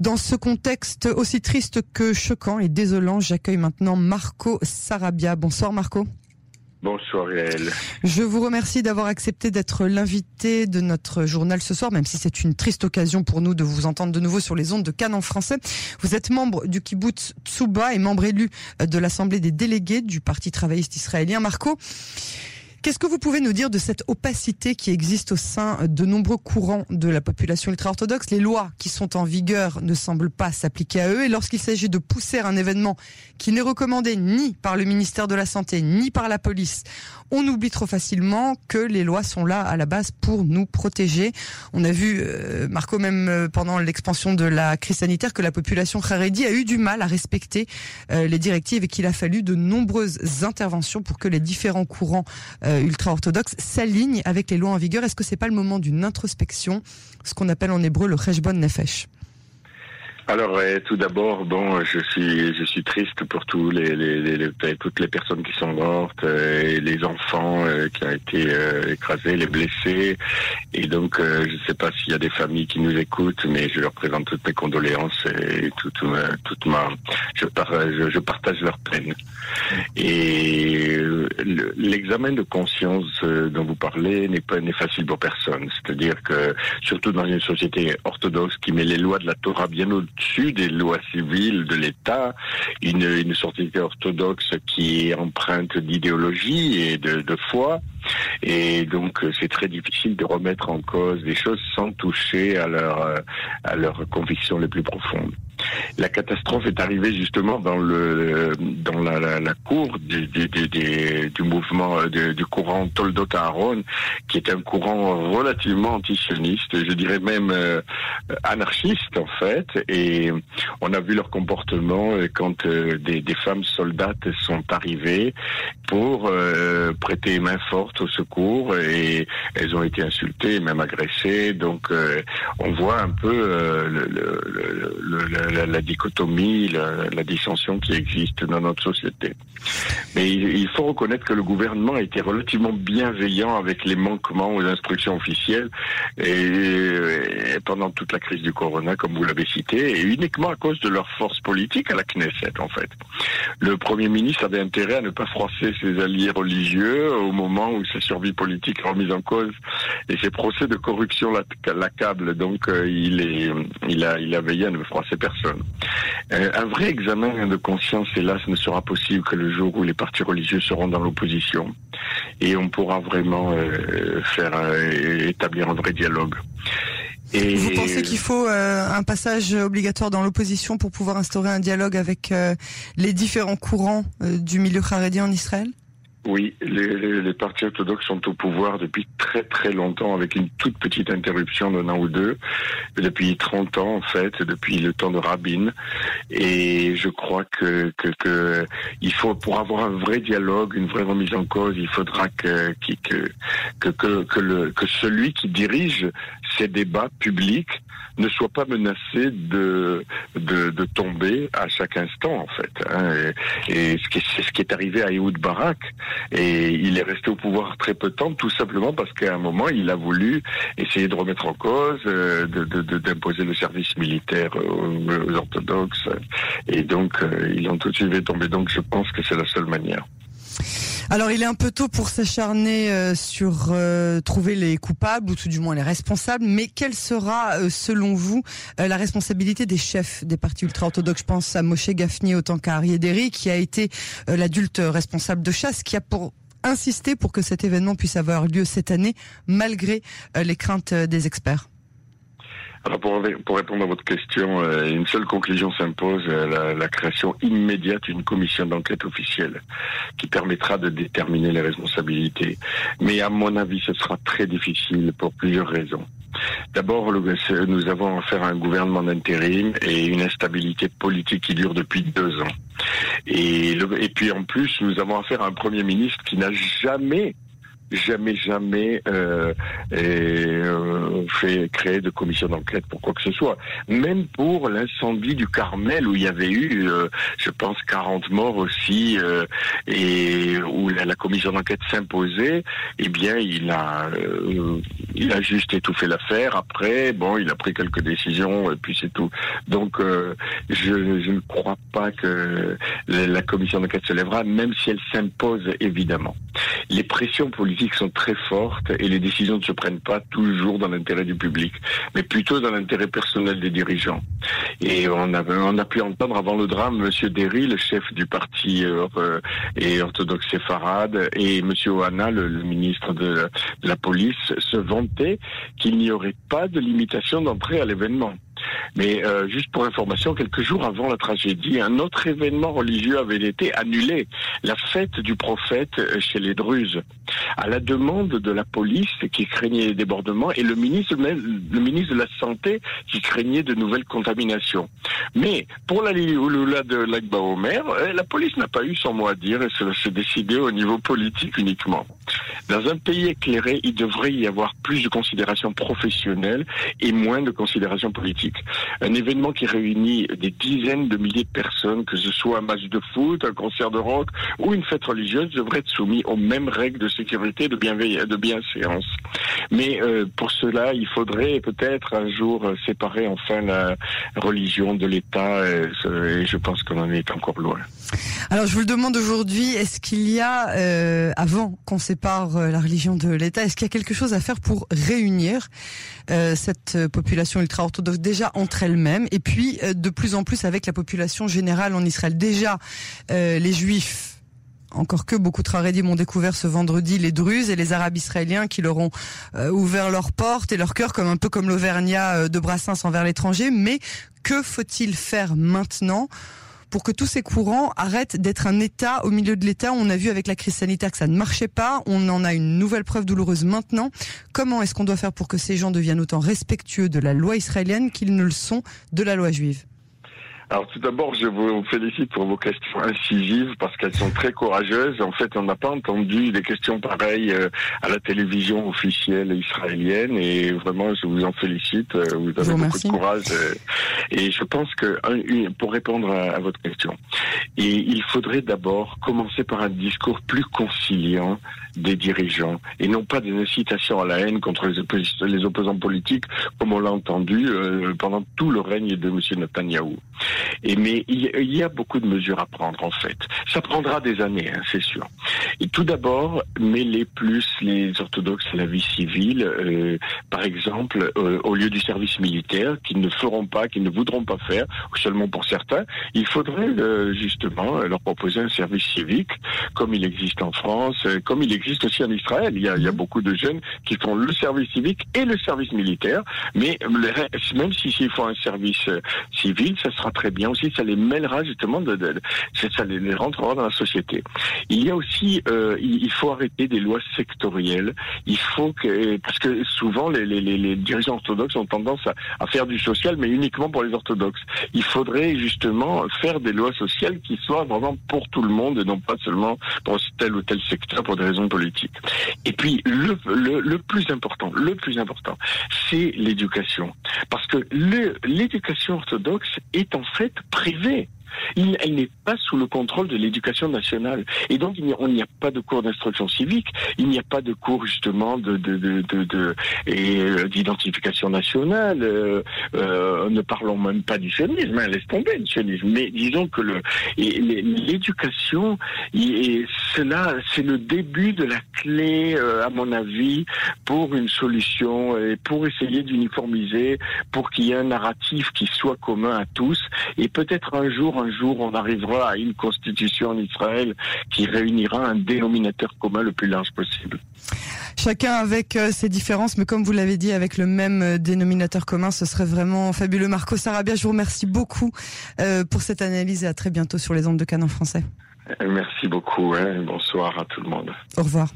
Dans ce contexte aussi triste que choquant et désolant, j'accueille maintenant Marco Sarabia. Bonsoir Marco. Bonsoir Yael. Je vous remercie d'avoir accepté d'être l'invité de notre journal ce soir, même si c'est une triste occasion pour nous de vous entendre de nouveau sur les ondes de Cannes en français. Vous êtes membre du kibbutz Tsuba et membre élu de l'Assemblée des délégués du Parti travailliste israélien. Marco, Qu'est-ce que vous pouvez nous dire de cette opacité qui existe au sein de nombreux courants de la population ultra-orthodoxe? Les lois qui sont en vigueur ne semblent pas s'appliquer à eux et lorsqu'il s'agit de pousser un événement qui n'est recommandé ni par le ministère de la Santé ni par la police, on oublie trop facilement que les lois sont là à la base pour nous protéger. On a vu, euh, Marco, même euh, pendant l'expansion de la crise sanitaire, que la population Haredi a eu du mal à respecter euh, les directives et qu'il a fallu de nombreuses interventions pour que les différents courants ultra-orthodoxes s'alignent avec les lois en vigueur. Est-ce que c'est pas le moment d'une introspection, ce qu'on appelle en hébreu le cheshbon nefesh? Alors, euh, tout d'abord, bon, je suis, je suis triste pour tous les, les, les, toutes les personnes qui sont mortes, euh, et les enfants euh, qui ont été écrasés, les blessés. Et donc, je ne sais pas s'il y a des familles qui nous écoutent, mais je leur présente toutes mes condoléances et toute, ma, toute ma, je, je, je partage leur peine. Et l'examen de conscience dont vous parlez n'est pas n'est facile pour personne. C'est-à-dire que, surtout dans une société orthodoxe qui met les lois de la Torah bien au dessus des lois civiles de l'État, une, une société orthodoxe qui est empreinte d'idéologie et de, de foi. Et donc c'est très difficile de remettre en cause des choses sans toucher à leur à leurs convictions les plus profondes. La catastrophe est arrivée justement dans le dans la, cour du, mouvement euh, du, courant Toldot Aaron, qui est un courant relativement antisioniste, je dirais même euh, anarchiste en fait. Et on a vu leur comportement euh, quand des, des, femmes soldates sont arrivées pour prêter main forte au secours et elles ont été insultées, même agressées. Donc on voit un peu le, le, le la, dichotomie, la, dissension qui existe dans notre société. Mais il, faut reconnaître que le gouvernement a été relativement bienveillant avec les manquements aux instructions officielles et, pendant toute la crise du corona, comme vous l'avez cité, et uniquement à cause de leur force politique à la Knesset, en fait. Le Premier ministre avait intérêt à ne pas froisser ses alliés religieux au moment où sa survie politique est remise en cause et ses procès de corruption l'accablent. Donc, euh, il, est, il, a, il a veillé à ne froisser personne. Euh, un vrai examen de conscience, hélas, ne sera possible que le jour où les partis religieux seront dans l'opposition et on pourra vraiment euh, faire euh, établir un vrai dialogue. Vous pensez qu'il faut un passage obligatoire dans l'opposition pour pouvoir instaurer un dialogue avec les différents courants du milieu haredi en Israël? Oui, les, les, partis orthodoxes sont au pouvoir depuis très très longtemps, avec une toute petite interruption d'un an ou deux, depuis 30 ans en fait, depuis le temps de Rabin. Et je crois que, que, que il faut, pour avoir un vrai dialogue, une vraie remise en cause, il faudra que, que, que, que, le, que celui qui dirige ces débats publics ne soit pas menacé de, de, tomber à chaque instant en fait. Hein. Et, et c'est ce qui est arrivé à Ehud Barak. Et il est resté au pouvoir très peu de temps, tout simplement parce qu'à un moment, il a voulu essayer de remettre en cause, euh, d'imposer le service militaire aux, orthodoxes. Et donc, euh, ils ont tout de suite tombé. Donc, je pense que c'est la seule manière. Alors il est un peu tôt pour s'acharner euh, sur trouver les coupables ou tout du moins les responsables, mais quelle sera selon vous la responsabilité des chefs des partis ultra-orthodoxes? Je pense à Moshe Gafni autant qu'à Ariéderi qui a été l'adulte responsable de chasse, qui a pour insister pour que cet événement puisse avoir lieu cette année malgré les craintes des experts alors pour, répondre à votre question, euh, une seule conclusion s'impose, euh, la, création immédiate d'une commission d'enquête officielle qui permettra de déterminer les responsabilités. Mais à mon avis, ce sera très difficile pour plusieurs raisons. D'abord, nous avons affaire à un gouvernement d'intérim et une instabilité politique qui dure depuis deux ans. Et, et puis en plus, nous avons affaire à un Premier ministre qui n'a jamais jamais, jamais euh, euh, fait créer de commission d'enquête pour quoi que ce soit. Même pour l'incendie du Carmel où il y avait eu, euh, je pense, 40 morts aussi, euh, et où la, commission d'enquête s'imposait, eh bien, il a, euh, il a juste étouffé l'affaire. Après, bon, il a pris quelques décisions et puis c'est tout. Donc, je, je, ne crois pas que la, commission d'enquête se lèvera, même si elle s'impose évidemment. Les pressions politiques sont très fortes et les décisions ne se prennent pas toujours dans l'intérêt du public, mais plutôt dans l'intérêt personnel des dirigeants. Et on a, on a pu entendre avant le drame Monsieur Derry, le chef du parti euh, et orthodoxe séfarade, et Monsieur Ohana, le, ministre de, de la police, se qu'il n'y aurait pas de limitation d'entrée à l'événement. Mais euh, juste pour information, quelques jours avant la tragédie, un autre événement religieux avait été annulé, la fête du prophète euh, chez les Druzes, à la demande de la police qui craignait les débordements et le ministre, le ministre de la Santé qui craignait de nouvelles contaminations. Mais pour la Liloula de l'Akba Omer, euh, la police n'a pas eu son mot à dire et cela s'est décidé au niveau politique uniquement. Dans un pays éclairé, il devrait y avoir plus de considération professionnelle et moins de considération politique. Un événement qui réunit des dizaines de milliers de personnes, que ce soit un match de foot, un concert de rock ou une fête religieuse, devrait être soumis aux mêmes règles de sécurité, de bienveillance, de bienséance. Mais euh, pour cela, il faudrait peut-être un jour séparer enfin la religion de l'État, et, et je pense qu'on en est encore loin. Alors je vous le demande aujourd'hui, est-ce qu'il y a, euh, avant qu'on sépare euh, la religion de l'État, est-ce qu'il y a quelque chose à faire pour réunir euh, cette population ultra-orthodoxe déjà entre elles-mêmes et puis euh, de plus en plus avec la population générale en Israël? Déjà, euh, les juifs encore que beaucoup de Trarédim ont découvert ce vendredi les Druzes et les Arabes israéliens qui leur ont euh, ouvert leurs portes et leur cœur comme un peu comme l'Auvergnat de Brassens envers l'étranger. Mais que faut-il faire maintenant pour que tous ces courants arrêtent d'être un État au milieu de l'État? On a vu avec la crise sanitaire que ça ne marchait pas. On en a une nouvelle preuve douloureuse maintenant. Comment est-ce qu'on doit faire pour que ces gens deviennent autant respectueux de la loi israélienne qu'ils ne le sont de la loi juive? Alors tout d'abord, je vous félicite pour vos questions incisives parce qu'elles sont très courageuses. En fait, on n'a pas entendu des questions pareilles euh, à la télévision officielle israélienne et vraiment, je vous en félicite. Euh, vous avez beaucoup de courage euh, et je pense que pour répondre à, votre question, il faudrait d'abord commencer par un discours plus conciliant des dirigeants et non pas des incitations à la haine contre les, les opposants politiques comme on l'a entendu pendant tout le règne de M. Netanyahou. Et mais il y a beaucoup de mesures à prendre en fait. Ça prendra des années, hein, c'est sûr. Et tout d'abord, mêler plus les orthodoxes à la vie civile, euh, par exemple, euh, au lieu du service militaire, qu'ils ne feront pas, qu'ils ne voudront pas faire, ou seulement pour certains, il faudrait euh, justement leur proposer un service civique, comme il existe en France, comme il existe aussi en Israël. Il y a, il y a beaucoup de jeunes qui font le service civique et le service militaire, mais même si s'il faut un service civil, ça sera très bien aussi, ça les mêlera justement, de, ça les rentrera dans la société. Il y a aussi, euh, il, faut arrêter des lois sectorielles. Il faut que, parce que souvent les, les, les dirigeants orthodoxes ont tendance à, faire du social, mais uniquement pour les orthodoxes. Il faudrait justement faire des lois sociales qui soient vraiment pour tout le monde et non pas seulement pour tel ou tel secteur pour des raisons politiques. Et puis le, le plus important, le plus important, c'est l'éducation, parce que l'éducation orthodoxe est en fait privée. Il, elle n'est pas sous le contrôle de l'éducation nationale. Et donc, il n'y a, a pas de cours d'instruction civique, il n'y a pas de cours justement de, euh, d'identification nationale. Euh, euh, ne parlons même pas du sionisme, hein, laisse tomber le sionisme. Mais disons que l'éducation, c'est le début de la clé, à mon avis, pour une solution et pour essayer d'uniformiser, pour qu'il y ait un narratif qui soit commun à tous. Et peut-être un jour, un jour, on arrivera à une constitution en Israël qui réunira un dénominateur commun le plus large possible. Chacun avec euh, ses différences, mais comme vous l'avez dit, avec le même euh, dénominateur commun, ce serait vraiment fabuleux. Marco Sarabia, je vous remercie beaucoup euh, pour cette analyse et à très bientôt sur les ondes de Canon français. Merci beaucoup. Hein. Bonsoir à tout le monde. Au revoir.